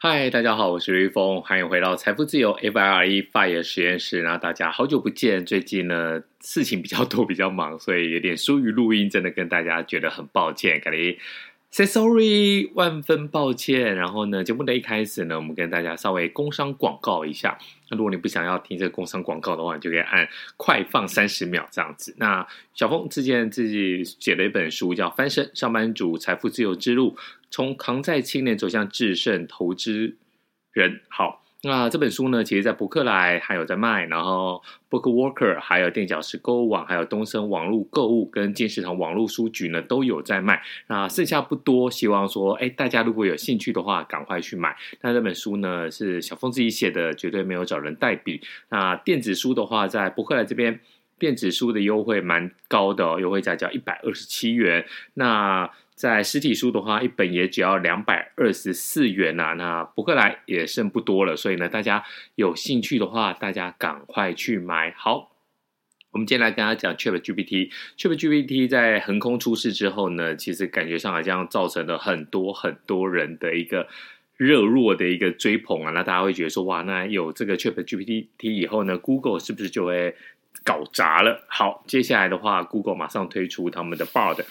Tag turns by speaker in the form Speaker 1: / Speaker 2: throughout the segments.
Speaker 1: 嗨，大家好，我是瑞峰，欢迎回到财富自由 FIRE FIRE 实验室。那大家好久不见，最近呢事情比较多，比较忙，所以有点疏于录音，真的跟大家觉得很抱歉，感觉。Say sorry，万分抱歉。然后呢，节目的一开始呢，我们跟大家稍微工商广告一下。那如果你不想要听这个工商广告的话，你就可以按快放三十秒这样子。那小峰之前自己写了一本书，叫《翻身上班族财富自由之路：从扛债青年走向制胜投资人》。好。那这本书呢，其实，在博客来还有在卖，然后 BookWalker 还有垫脚石购物网，还有东森网络购物跟金石堂网络书局呢，都有在卖。那剩下不多，希望说，哎，大家如果有兴趣的话，赶快去买。那这本书呢，是小峰自己写的，绝对没有找人代笔。那电子书的话，在博客来这边，电子书的优惠蛮高的哦，优惠价叫一百二十七元。那在实体书的话，一本也只要两百二十四元呐、那博客来也剩不多了，所以呢，大家有兴趣的话，大家赶快去买。好，我们今天来跟大家讲 ChatGPT。ChatGPT 在横空出世之后呢，其实感觉上好像造成了很多很多人的一个热络的一个追捧啊。那大家会觉得说，哇，那有这个 ChatGPT 以后呢，Google 是不是就会搞砸了？好，接下来的话，Google 马上推出他们的 Bard。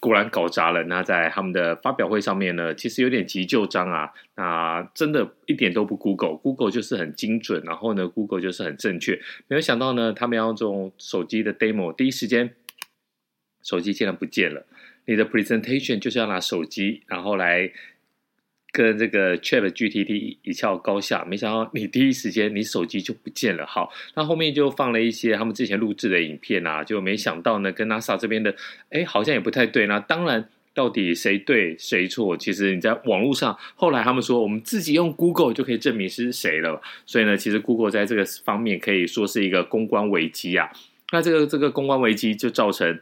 Speaker 1: 果然搞砸了。那在他们的发表会上面呢，其实有点急救章啊。那真的一点都不 Google，Google 就是很精准，然后呢，Google 就是很正确。没有想到呢，他们要用手机的 demo，第一时间手机竟然不见了。你的 presentation 就是要拿手机，然后来。跟这个 ChatGPT 一较高下，没想到你第一时间你手机就不见了。好，那后面就放了一些他们之前录制的影片啊，就没想到呢，跟 NASA 这边的，哎，好像也不太对。那当然，到底谁对谁错？其实你在网络上，后来他们说，我们自己用 Google 就可以证明是谁了。所以呢，其实 Google 在这个方面可以说是一个公关危机啊。那这个这个公关危机就造成。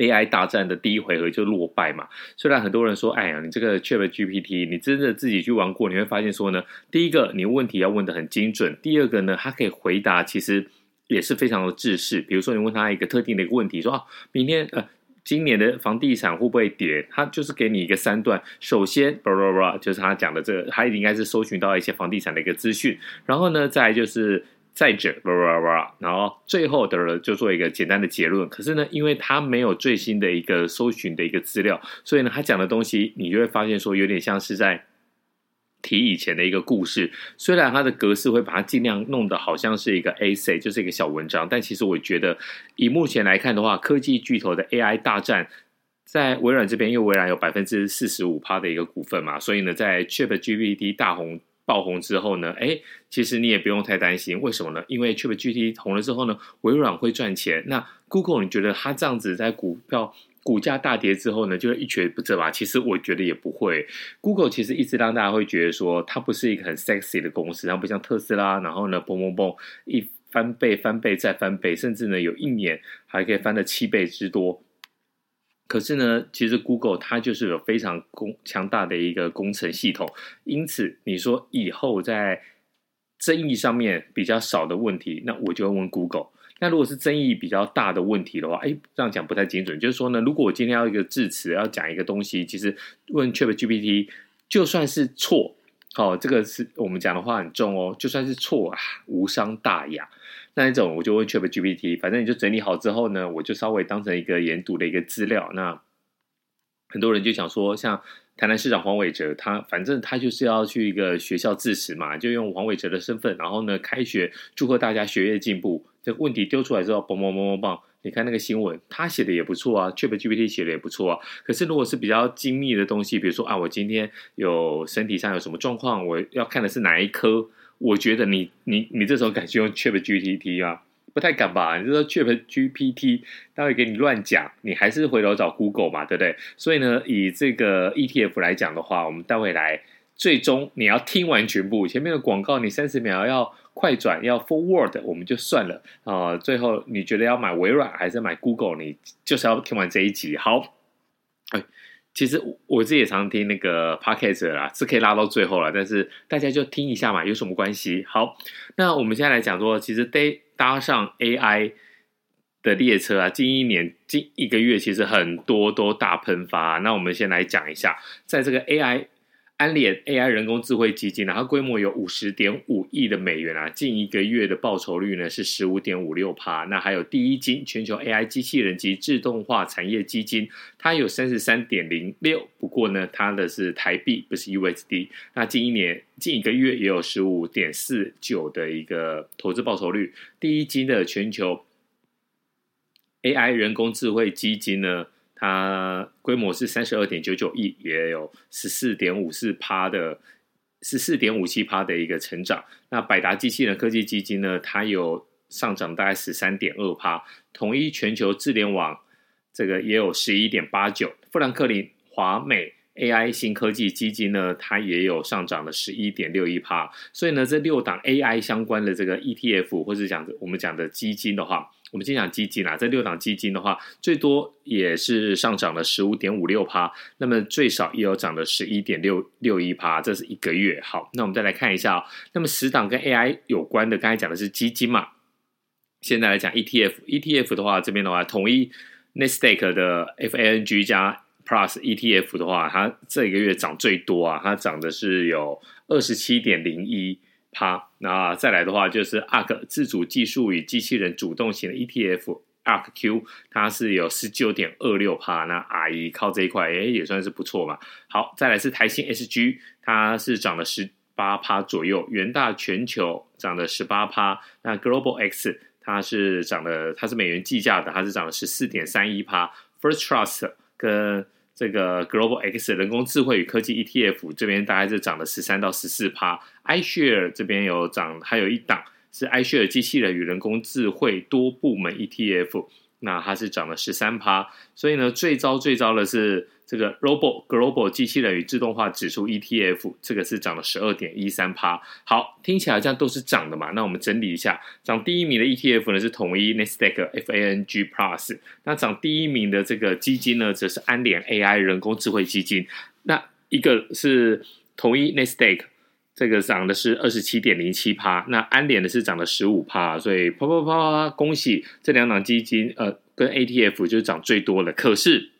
Speaker 1: AI 大战的第一回合就落败嘛？虽然很多人说：“哎呀，你这个 ChatGPT，你真的自己去玩过，你会发现说呢，第一个，你问题要问得很精准；第二个呢，它可以回答，其实也是非常的制式。比如说，你问他一个特定的一个问题，说啊，明天呃，今年的房地产会不会跌？他就是给你一个三段。首先，巴拉巴拉，就是他讲的这个，他应该是搜寻到一些房地产的一个资讯，然后呢，再就是。”再者，然后最后的就做一个简单的结论。可是呢，因为他没有最新的一个搜寻的一个资料，所以呢，他讲的东西你就会发现说，有点像是在提以前的一个故事。虽然它的格式会把它尽量弄得好像是一个 A C，就是一个小文章，但其实我觉得，以目前来看的话，科技巨头的 AI 大战，在微软这边，因为微软有百分之四十五趴的一个股份嘛，所以呢，在 ChatGPT 大红。爆红之后呢，哎，其实你也不用太担心，为什么呢？因为 ChatGPT 红了之后呢，微软会赚钱。那 Google 你觉得它这样子在股票股价大跌之后呢，就会一蹶不振吧？其实我觉得也不会。Google 其实一直让大家会觉得说，它不是一个很 sexy 的公司，它不像特斯拉，然后呢，嘣嘣嘣一翻倍、翻倍再翻倍，甚至呢，有一年还可以翻了七倍之多。可是呢，其实 Google 它就是有非常工强大的一个工程系统，因此你说以后在争议上面比较少的问题，那我就会问 Google。那如果是争议比较大的问题的话，哎，这样讲不太精准。就是说呢，如果我今天要一个致辞，要讲一个东西，其实问 ChatGPT 就算是错，好，这个是我们讲的话很重哦，就算是错啊，无伤大雅。那一种我就问 ChatGPT，反正你就整理好之后呢，我就稍微当成一个研读的一个资料。那很多人就想说，像台南市长黄伟哲，他反正他就是要去一个学校致辞嘛，就用黄伟哲的身份，然后呢开学，祝贺大家学业进步。这个问题丢出来之后，嘣嘣嘣嘣嘣，你看那个新闻，他写的也不错啊，ChatGPT 写的也不错啊。可是如果是比较精密的东西，比如说啊，我今天有身体上有什么状况，我要看的是哪一科？我觉得你你你这时候敢去用 ChatGPT 啊？不太敢吧？你就说 ChatGPT，他会给你乱讲，你还是回头找 Google 嘛，对不对？所以呢，以这个 ETF 来讲的话，我们待会来，最终你要听完全部前面的广告，你三十秒要快转，要 forward，我们就算了啊、最后你觉得要买微软还是买 Google？你就是要听完这一集。好，哎。其实我自己也常听那个 podcast 啦，是可以拉到最后了，但是大家就听一下嘛，有什么关系？好，那我们现在来讲说，其实得搭上 AI 的列车啊，近一年、近一个月，其实很多都大喷发。那我们先来讲一下，在这个 AI 安联 AI 人工智慧基金，然后规模有五十点五亿的美元啊，近一个月的报酬率呢是十五点五六趴。那还有第一金全球 AI 机器人及自动化产业基金，它有三十三点零六，不过呢，它的是台币，不是 USD。那近一年近一个月也有十五点四九的一个投资报酬率。第一金的全球 AI 人工智慧基金呢，它规模是三十二点九九亿，也有十四点五四趴的十四点五七趴的一个成长。那百达机器人科技基金呢，它有上涨大概十三点二趴。统一全球智联网这个也有十一点八九。富兰克林华美 AI 新科技基金呢，它也有上涨了十一点六一趴。所以呢，这六档 AI 相关的这个 ETF 或是讲我们讲的基金的话。我们先讲基金啊，这六档基金的话，最多也是上涨了十五点五六趴，那么最少也有涨了十一点六六一趴，这是一个月。好，那我们再来看一下哦，那么十档跟 AI 有关的，刚才讲的是基金嘛，现在来讲 ETF，ETF 的话，这边的话，统一 n e s t a q 的 FANG 加 Plus ETF 的话，它这一个月涨最多啊，它涨的是有二十七点零一。趴，那再来的话就是 ARK 自主技术与机器人主动型的 ETF ARK Q，它是有十九点二六趴，那阿姨靠这一块，诶也算是不错嘛。好，再来是台新 SG，它是涨了十八趴左右，元大全球涨了十八趴，那 Global X 它是涨了，它是美元计价的，它是涨了十四点三一趴，First Trust 跟这个 Global X 人工智慧与科技 ETF 这边大概是涨了十三到十四趴，iShare 这边有涨，还有一档是 iShare 机器人与人工智慧多部门 ETF。那它是涨了十三趴，所以呢，最糟最糟的是这个 Robo Global 机器人与自动化指数 ETF，这个是涨了十二点一三趴。好，听起来这样都是涨的嘛？那我们整理一下，涨第一名的 ETF 呢是统一 Nasdaq FANG Plus，那涨第一名的这个基金呢，则是安联 AI 人工智慧基金。那一个是统一 Nasdaq。这个涨的是二十七点零七趴，那安联的是涨了十五趴，所以啪啪啪啪，恭喜这两档基金，呃，跟 ATF 就是涨最多了。可是。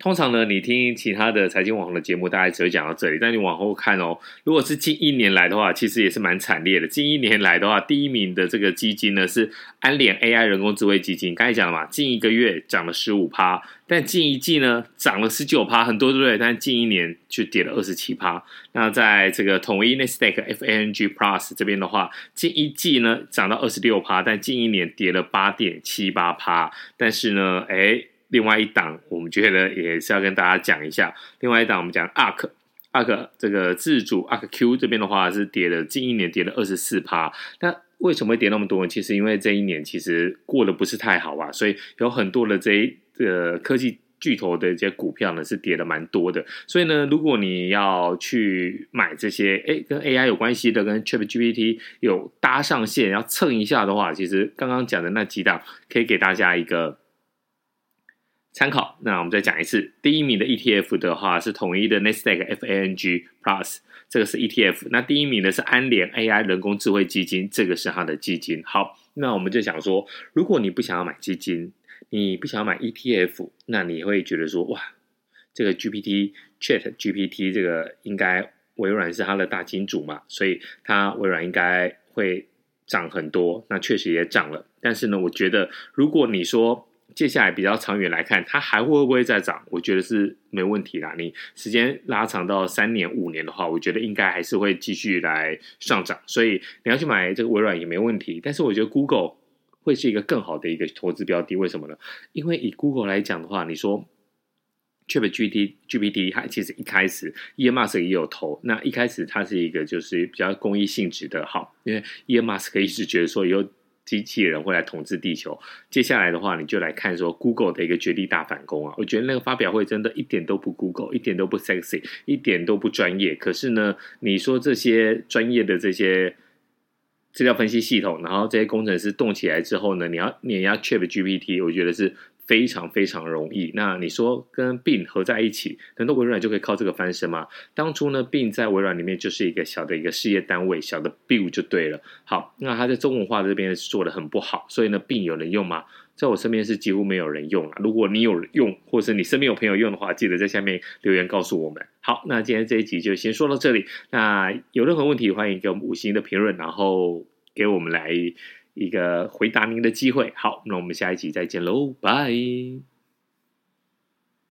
Speaker 1: 通常呢，你听其他的财经网红的节目，大概只会讲到这里。但你往后看哦，如果是近一年来的话，其实也是蛮惨烈的。近一年来的话，第一名的这个基金呢是安联 AI 人工智慧基金。刚才讲了嘛，近一个月涨了十五趴，但近一季呢涨了十九趴，很多对不对？但近一年却跌了二十七趴。那在这个统一 Nasdaq FANG Plus 这边的话，近一季呢涨到二十六趴，但近一年跌了八点七八趴。但是呢，哎。另外一档，我们觉得也是要跟大家讲一下。另外一档，我们讲 ARK，ARK 这个自主 ARK Q 这边的话是跌了，近一年跌了二十四趴。那为什么会跌那么多呢？其实因为这一年其实过得不是太好啊，所以有很多的这一个科技巨头的一些股票呢是跌的蛮多的。所以呢，如果你要去买这些诶跟 AI 有关系的，跟 ChatGPT 有搭上线要蹭一下的话，其实刚刚讲的那几档可以给大家一个。参考，那我们再讲一次，第一名的 ETF 的话是统一的 n e s t a q FANG Plus，这个是 ETF。那第一名的是安联 AI 人工智慧基金，这个是它的基金。好，那我们就想说，如果你不想要买基金，你不想要买 ETF，那你会觉得说，哇，这个 GPT Chat GPT 这个应该微软是它的大金主嘛，所以它微软应该会涨很多。那确实也涨了，但是呢，我觉得如果你说，接下来比较长远来看，它还会不会再涨？我觉得是没问题啦。你时间拉长到三年、五年的话，我觉得应该还是会继续来上涨。所以你要去买这个微软也没问题。但是我觉得 Google 会是一个更好的一个投资标的。为什么呢？因为以 Google 来讲的话，你说 ChatGPT GPT 它其实一开始 e m a s 也有投。那一开始它是一个就是比较公益性质的，好，因为 e m a s 一直觉得说有。机器人会来统治地球。接下来的话，你就来看说 Google 的一个绝地大反攻啊！我觉得那个发表会真的一点都不 Google，一点都不 sexy，一点都不专业。可是呢，你说这些专业的这些资料分析系统，然后这些工程师动起来之后呢，你要碾压 ChatGPT，我觉得是。非常非常容易。那你说跟病合在一起，难道微软就可以靠这个翻身吗？当初呢，病在微软里面就是一个小的一个事业单位，小的 b i l 就对了。好，那他在中文化这边做的很不好，所以呢，病有人用吗？在我身边是几乎没有人用了。如果你有用，或是你身边有朋友用的话，记得在下面留言告诉我们。好，那今天这一集就先说到这里。那有任何问题，欢迎给我们五星的评论，然后给我们来。一个回答您的机会。好那我们下一期再见喽拜。